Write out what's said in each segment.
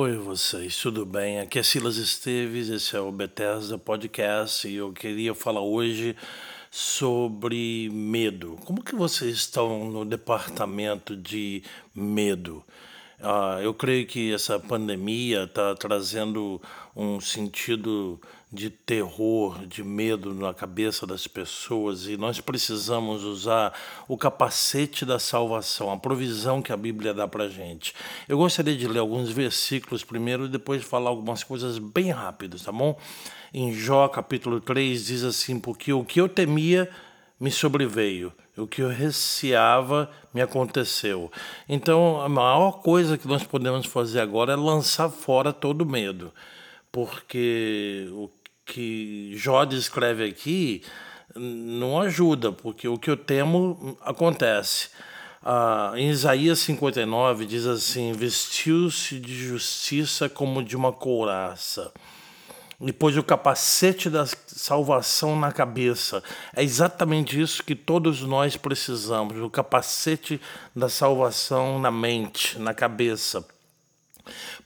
Oi, vocês, tudo bem? Aqui é Silas Esteves, esse é o Bethesda Podcast e eu queria falar hoje sobre medo. Como que vocês estão no departamento de medo? Ah, eu creio que essa pandemia está trazendo um sentido de terror, de medo na cabeça das pessoas e nós precisamos usar o capacete da salvação, a provisão que a Bíblia dá para gente. Eu gostaria de ler alguns versículos primeiro e depois falar algumas coisas bem rápidas, tá bom? Em Jó capítulo 3 diz assim: Porque o que eu temia me sobreveio, o que eu receava me aconteceu. Então, a maior coisa que nós podemos fazer agora é lançar fora todo medo, porque o que Jó descreve aqui não ajuda, porque o que eu temo acontece. Ah, em Isaías 59 diz assim: Vestiu-se de justiça como de uma couraça e pôs o capacete da salvação na cabeça. É exatamente isso que todos nós precisamos: o capacete da salvação na mente, na cabeça.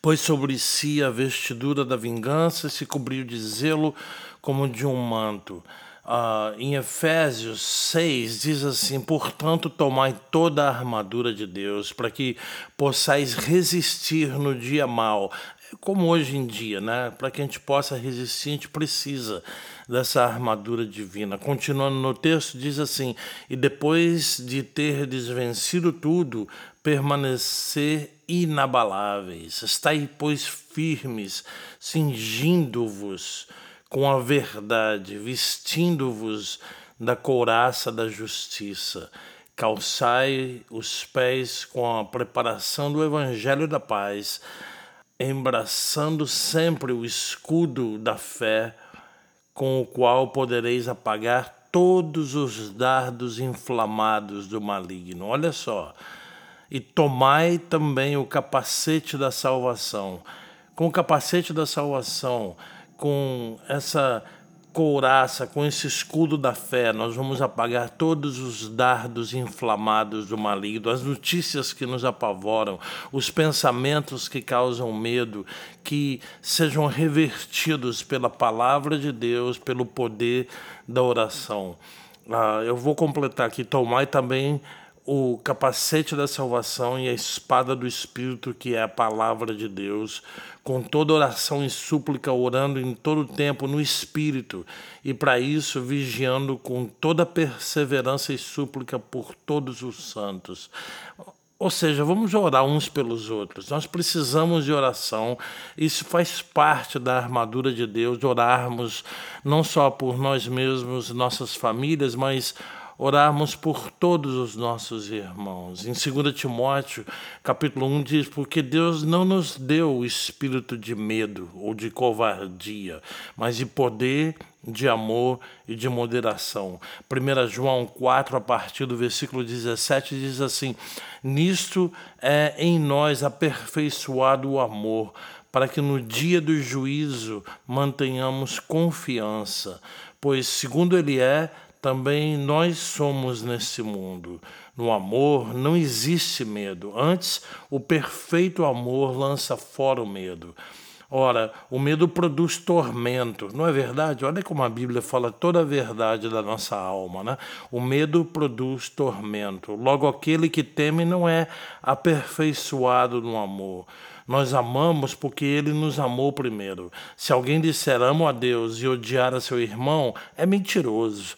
Pôs sobre si a vestidura da vingança e se cobriu de zelo como de um manto. Uh, em Efésios 6 diz assim: Portanto, tomai toda a armadura de Deus, para que possais resistir no dia mal como hoje em dia, né? Para que a gente possa resistir, a gente precisa dessa armadura divina. Continuando no texto, diz assim: E depois de ter desvencido tudo, permanecer inabaláveis. Estai, pois, firmes, cingindo-vos com a verdade, vestindo-vos da couraça da justiça. Calçai os pés com a preparação do evangelho da paz embraçando sempre o escudo da fé, com o qual podereis apagar todos os dardos inflamados do maligno. Olha só. E tomai também o capacete da salvação. Com o capacete da salvação, com essa couraça, com esse escudo da fé, nós vamos apagar todos os dardos inflamados do maligno, as notícias que nos apavoram, os pensamentos que causam medo, que sejam revertidos pela palavra de Deus, pelo poder da oração. Ah, eu vou completar aqui, tomai também o capacete da salvação e a espada do Espírito, que é a palavra de Deus, com toda oração e súplica, orando em todo tempo no Espírito, e para isso vigiando com toda perseverança e súplica por todos os santos. Ou seja, vamos orar uns pelos outros. Nós precisamos de oração. Isso faz parte da armadura de Deus, orarmos não só por nós mesmos, nossas famílias, mas orarmos por todos os nossos irmãos. Em 2 Timóteo, capítulo 1 diz: "Porque Deus não nos deu o espírito de medo ou de covardia, mas de poder, de amor e de moderação." 1 João 4, a partir do versículo 17 diz assim: "Nisto é em nós aperfeiçoado o amor, para que no dia do juízo mantenhamos confiança, pois segundo ele é, também nós somos nesse mundo. No amor não existe medo. Antes, o perfeito amor lança fora o medo. Ora, o medo produz tormento, não é verdade? Olha como a Bíblia fala toda a verdade da nossa alma, né? O medo produz tormento. Logo, aquele que teme não é aperfeiçoado no amor. Nós amamos porque ele nos amou primeiro. Se alguém disser amo a Deus e odiar a seu irmão, é mentiroso.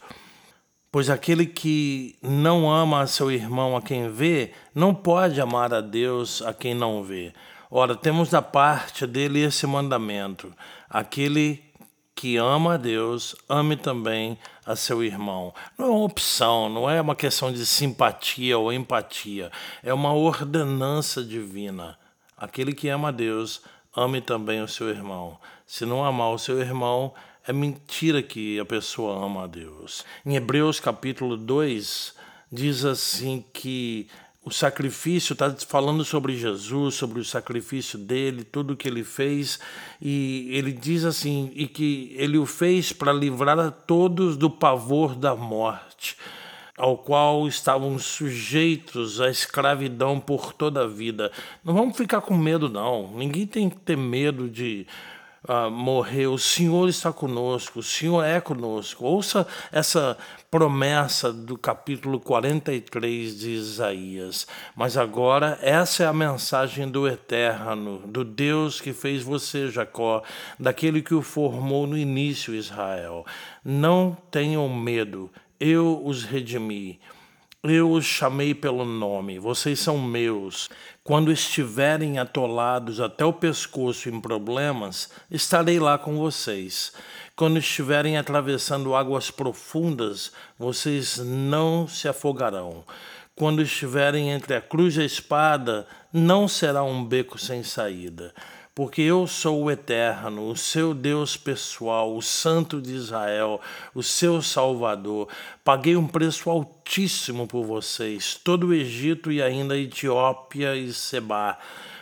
Pois aquele que não ama a seu irmão a quem vê, não pode amar a Deus a quem não vê. Ora, temos da parte dele esse mandamento: aquele que ama a Deus, ame também a seu irmão. Não é uma opção, não é uma questão de simpatia ou empatia, é uma ordenança divina. Aquele que ama a Deus, ame também o seu irmão. Se não amar o seu irmão, é mentira que a pessoa ama a Deus. Em Hebreus capítulo 2, diz assim que o sacrifício está falando sobre Jesus, sobre o sacrifício dele, tudo o que ele fez, e ele diz assim, e que ele o fez para livrar a todos do pavor da morte. ao qual estavam sujeitos à escravidão por toda a vida. Não vamos ficar com medo, não. Ninguém tem que ter medo de uh, morrer. O Senhor está conosco, o Senhor é conosco. Ouça essa promessa do capítulo 43 de Isaías. Mas agora, essa é a mensagem do Eterno, do Deus que fez você, Jacó, daquele que o formou no início, Israel. Não tenham medo eu os redimi. Eu os chamei pelo nome, vocês são meus. Quando estiverem atolados até o pescoço em problemas, estarei lá com vocês. Quando estiverem atravessando águas profundas, vocês não se afogarão. Quando estiverem entre a cruz e a espada, não será um beco sem saída porque eu sou o Eterno, o seu Deus pessoal, o Santo de Israel, o seu Salvador. Paguei um preço altíssimo por vocês, todo o Egito e ainda Etiópia e Seba.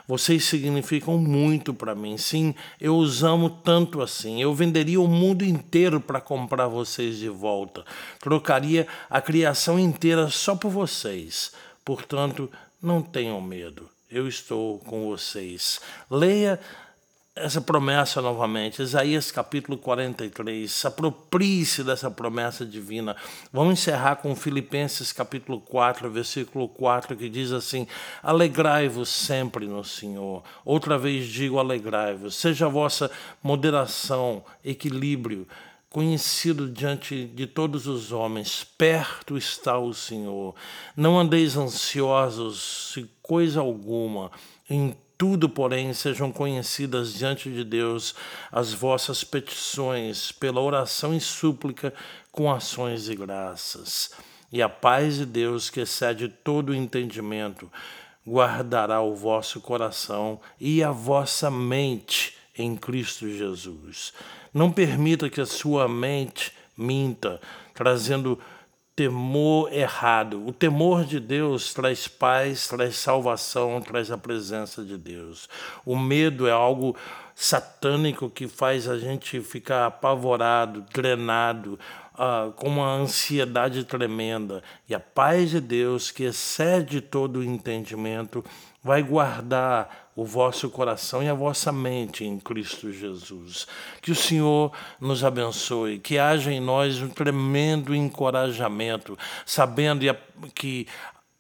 Vocês significam muito para mim. Sim, eu os amo tanto assim. Eu venderia o mundo inteiro para comprar vocês de volta. Trocaria a criação inteira só por vocês. Portanto, não tenham medo eu estou com vocês. Leia essa promessa novamente, Isaías capítulo 43. Aproprie-se dessa promessa divina. Vamos encerrar com Filipenses capítulo 4, versículo 4, que diz assim: Alegrai-vos sempre no Senhor. Outra vez digo: alegrai-vos. Seja a vossa moderação, equilíbrio conhecido diante de todos os homens, perto está o Senhor. Não andeis ansiosos de coisa alguma, em tudo, porém, sejam conhecidas diante de Deus as vossas petições, pela oração e súplica, com ações e graças. E a paz de Deus, que excede todo o entendimento, guardará o vosso coração e a vossa mente em Cristo Jesus. Não permita que a sua mente minta, trazendo temor errado. O temor de Deus traz paz, traz salvação, traz a presença de Deus. O medo é algo satânico que faz a gente ficar apavorado, drenado, uh, com uma ansiedade tremenda. E a paz de Deus, que excede todo o entendimento, vai guardar o vosso coração e a vossa mente em Cristo Jesus. Que o Senhor nos abençoe, que haja em nós um tremendo encorajamento, sabendo que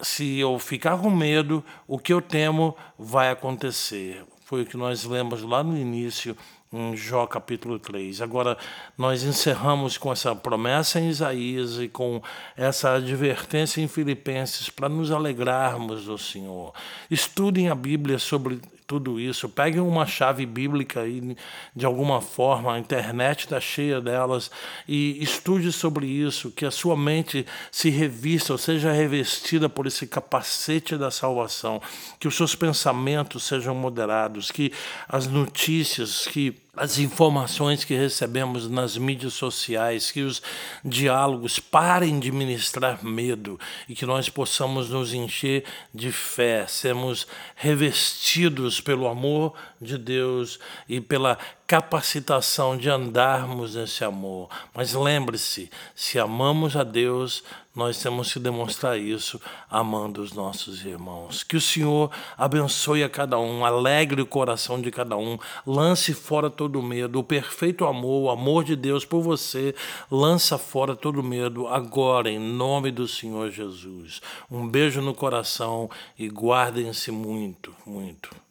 se eu ficar com medo, o que eu temo vai acontecer. Foi o que nós lemos lá no início em Jó capítulo 3. Agora, nós encerramos com essa promessa em Isaías e com essa advertência em Filipenses para nos alegrarmos do Senhor. Estudem a Bíblia sobre tudo isso. Peguem uma chave bíblica aí, de alguma forma, a internet está cheia delas, e estude sobre isso, que a sua mente se revista, ou seja revestida por esse capacete da salvação, que os seus pensamentos sejam moderados, que as notícias, que as informações que recebemos nas mídias sociais, que os diálogos parem de ministrar medo e que nós possamos nos encher de fé, sermos revestidos pelo amor de Deus e pela capacitação de andarmos nesse amor. Mas lembre-se, se amamos a Deus, nós temos que demonstrar isso amando os nossos irmãos. Que o Senhor abençoe a cada um, alegre o coração de cada um, lance fora todo medo. O perfeito amor, o amor de Deus por você, lança fora todo medo agora, em nome do Senhor Jesus. Um beijo no coração e guardem-se muito, muito.